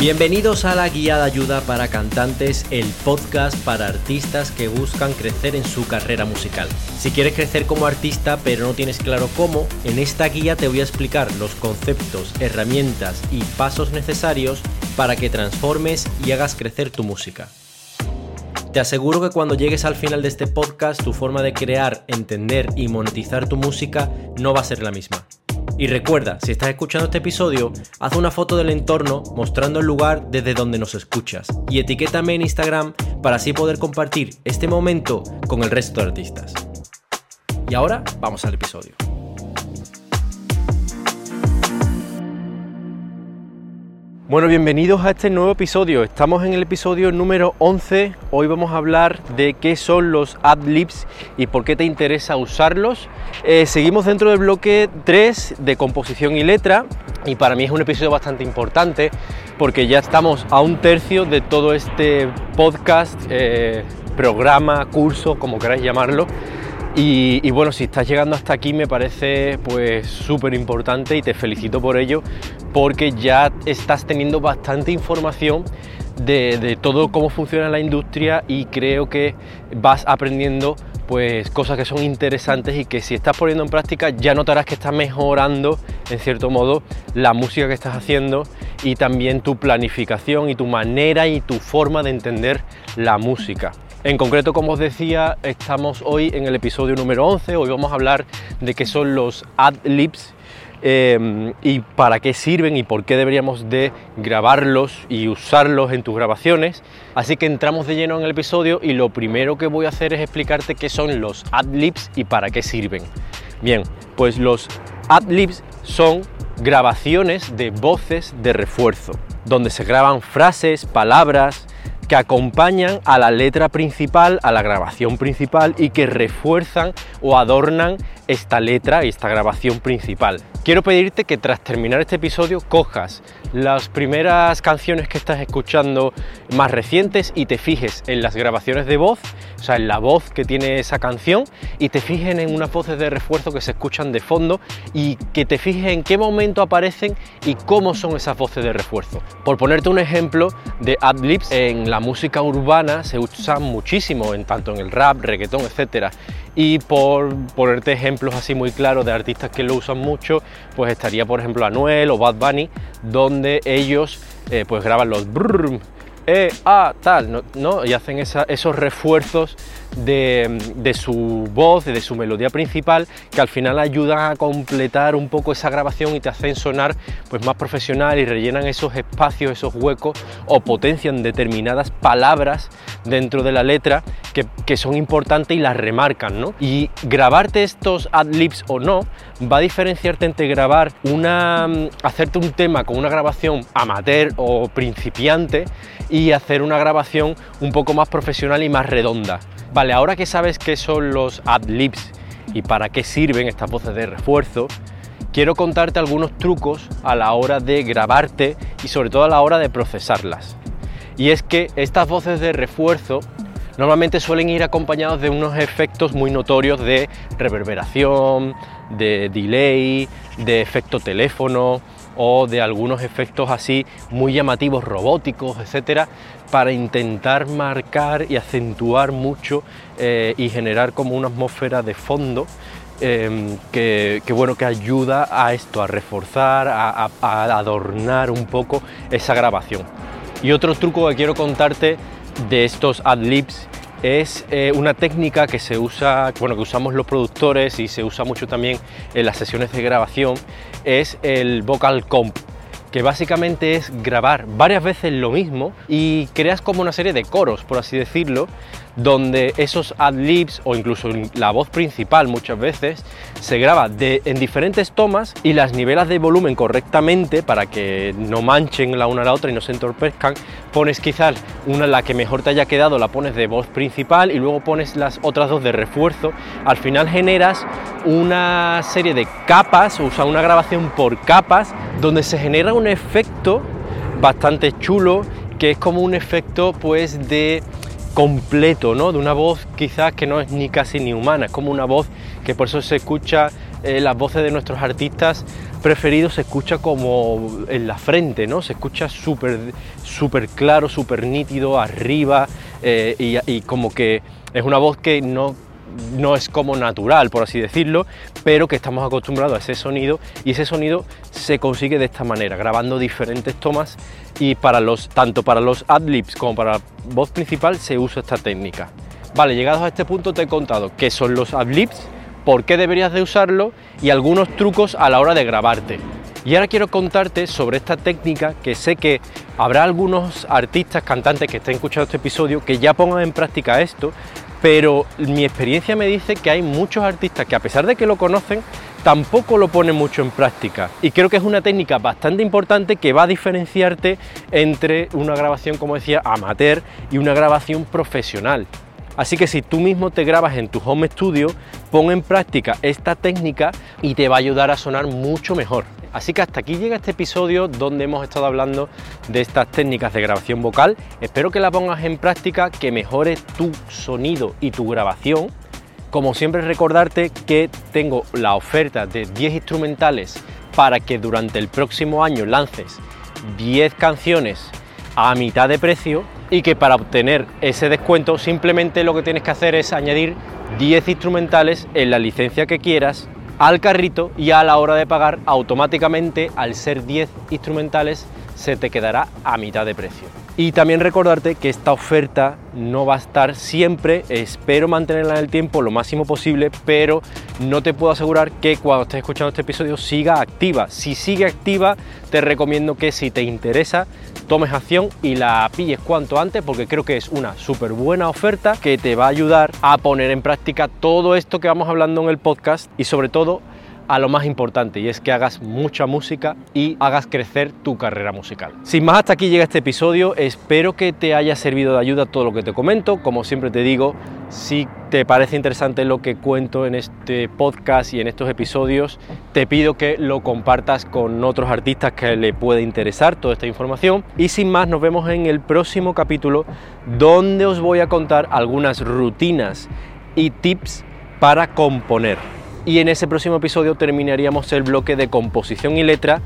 Bienvenidos a la Guía de Ayuda para Cantantes, el podcast para artistas que buscan crecer en su carrera musical. Si quieres crecer como artista pero no tienes claro cómo, en esta guía te voy a explicar los conceptos, herramientas y pasos necesarios para que transformes y hagas crecer tu música. Te aseguro que cuando llegues al final de este podcast tu forma de crear, entender y monetizar tu música no va a ser la misma. Y recuerda, si estás escuchando este episodio, haz una foto del entorno mostrando el lugar desde donde nos escuchas y etiquétame en Instagram para así poder compartir este momento con el resto de artistas. Y ahora vamos al episodio. Bueno, bienvenidos a este nuevo episodio. Estamos en el episodio número 11. Hoy vamos a hablar de qué son los adlibs y por qué te interesa usarlos. Eh, seguimos dentro del bloque 3 de composición y letra y para mí es un episodio bastante importante porque ya estamos a un tercio de todo este podcast, eh, programa, curso, como queráis llamarlo. Y, bueno, si estás llegando hasta aquí me parece pues súper importante y te felicito por ello porque ya estás teniendo bastante información de, todo cómo funciona la industria y creo que vas aprendiendo pues cosas que son interesantes y que si estás poniendo en práctica ya notarás que estás mejorando en cierto modo la música que estás haciendo y también tu planificación y tu manera y tu forma de entender la música. En concreto, como os decía, estamos hoy en el episodio número 11. Hoy vamos a hablar de qué son los ad-libs em, y para qué sirven y por qué deberíamos de grabarlos y usarlos en tus grabaciones. Así que entramos de lleno en el episodio y lo primero que voy a hacer es explicarte qué son los ad-libs y para qué sirven. Bien, pues los ad-libs son grabaciones de voces de refuerzo, donde se graban frases, palabras, que acompañan a la letra principal, a la grabación principal y que refuerzan o adornan esta letra y esta grabación principal. Quiero pedirte que tras terminar este episodio cojas las primeras canciones que estás escuchando más recientes y te fijes en las grabaciones de voz, o sea, en la voz que tiene esa canción y te fijes en unas voces de refuerzo que se escuchan de fondo y que te fijes en qué momento aparecen y cómo son esas voces de refuerzo. Por ponerte un ejemplo de adlibs, en la música urbana se usan muchísimo, en tanto en el rap, reggaetón, etcétera. Y por ponerte ejemplos así muy claros de artistas que lo usan mucho, pues estaría por ejemplo Anuel o Bad Bunny, donde ellos eh, pues graban los eh, ah, tal, ¿no? Y hacen esos refuerzos de, su voz, de su melodía principal, que al final ayudan a completar un poco esa grabación y te hacen sonar pues, más profesional y rellenan esos espacios, esos huecos o potencian determinadas palabras dentro de la letra que, son importantes y las remarcan. ¿no? Y grabarte estos adlibs o no va a diferenciarte entre grabar una, hacerte un tema con una grabación amateur o principiante y hacer una grabación un poco más profesional y más redonda. Vale, ahora que sabes qué son los ad-libs y para qué sirven estas voces de refuerzo, quiero contarte algunos trucos a la hora de grabarte y sobre todo a la hora de procesarlas. Y es que estas voces de refuerzo normalmente suelen ir acompañados de unos efectos muy notorios de reverberación, de delay, de efecto teléfono o de algunos efectos así muy llamativos robóticos, etcétera, para intentar marcar y acentuar mucho eh, y generar como una atmósfera de fondo em, que, bueno, que ayuda a esto, a reforzar, a, adornar un poco esa grabación. Y otro truco que quiero contarte de estos adlibs es eh, una técnica que se usa, bueno, que usamos los productores y se usa mucho también en las sesiones de grabación, es el vocal comp que básicamente es grabar varias veces lo mismo y creas como una serie de coros, por así decirlo, donde esos ad-libs o incluso la voz principal muchas veces se graba en diferentes tomas y las nivelas de volumen correctamente para que no manchen la una a la otra y no se entorpezcan. Pones quizás una la que mejor te haya quedado, la pones de voz principal y luego pones las otras dos de refuerzo. Al final generas una serie de capas, o sea, una grabación por capas, donde se genera un efecto bastante chulo que es como un efecto pues de completo, ¿no? De una voz quizás que no es ni casi ni humana, es como una voz que por eso se escucha eh, las voces de nuestros artistas preferidos se escucha como en la frente, ¿no? Se escucha súper súper claro, súper nítido, arriba, eh, y, y como que es una voz que no no es como natural, por así decirlo, pero que estamos acostumbrados a ese sonido y ese sonido se consigue de esta manera, grabando diferentes tomas y para los, tanto para los adlibs como para la voz principal se usa esta técnica. Vale, llegados a este punto te he contado qué son los adlibs, por qué deberías de usarlo y algunos trucos a la hora de grabarte. Y ahora quiero contarte sobre esta técnica que sé que habrá algunos artistas, cantantes que estén escuchando este episodio que ya pongan en práctica esto, pero mi experiencia me dice que hay muchos artistas que a pesar de que lo conocen, tampoco lo ponen mucho en práctica. Y creo que es una técnica bastante importante que va a diferenciarte entre una grabación, como decía, amateur y una grabación profesional. Así que si tú mismo te grabas en tu home studio, pon en práctica esta técnica y te va a ayudar a sonar mucho mejor. Así que hasta aquí llega este episodio donde hemos estado hablando de estas técnicas de grabación vocal. Espero que la pongas en práctica, que mejores tu sonido y tu grabación. Como siempre recordarte que tengo la oferta de 10 instrumentales para que durante el próximo año lances 10 canciones a mitad de precio y que para obtener ese descuento simplemente lo que tienes que hacer es añadir 10 instrumentales en la licencia que quieras al carrito y a la hora de pagar automáticamente al ser 10 instrumentales se te quedará a mitad de precio. Y también recordarte que esta oferta no va a estar siempre, espero mantenerla en el tiempo lo máximo posible, pero no te puedo asegurar que cuando estés escuchando este episodio siga activa. Si sigue activa, te recomiendo que si te interesa, tomes acción y la pilles cuanto antes, porque creo que es una súper buena oferta que te va a ayudar a poner en práctica todo esto que vamos hablando en el podcast y sobre todo a lo más importante y es que hagas mucha música y hagas crecer tu carrera musical. Sin más, hasta aquí llega este episodio. Espero que te haya servido de ayuda todo lo que te comento. Como siempre te digo, si te parece interesante lo que cuento en este podcast y en estos episodios, te pido que lo compartas con otros artistas que le puede interesar toda esta información. Y sin más, nos vemos en el próximo capítulo donde os voy a contar algunas rutinas y tips para componer y en ese próximo episodio terminaríamos el bloque de composición y letra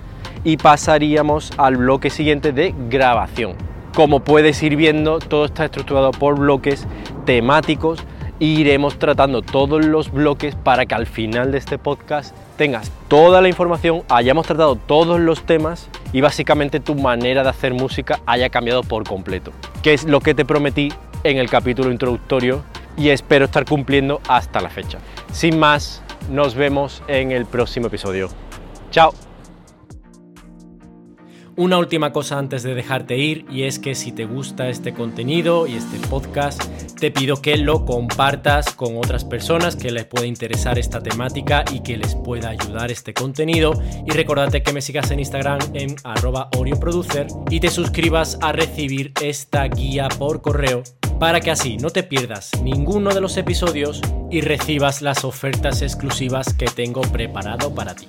y pasaríamos al bloque siguiente de grabación. Como puedes ir viendo, todo está estructurado por bloques temáticos e iremos tratando todos los bloques para que al final de este podcast tengas toda la información, hayamos tratado todos los temas y básicamente tu manera de hacer música haya cambiado por completo, que es lo que te prometí en el capítulo introductorio y espero estar cumpliendo hasta la fecha. Sin más, nos vemos en el próximo episodio. Chao. Una última cosa antes de dejarte ir y es que si te gusta este contenido y este podcast, te pido que lo compartas con otras personas que les pueda interesar esta temática y que les pueda ayudar este contenido. Y recordate que me sigas en Instagram en arroba Producer y te suscribas a recibir esta guía por correo para que así no te pierdas ninguno de los episodios y recibas las ofertas exclusivas que tengo preparado para ti.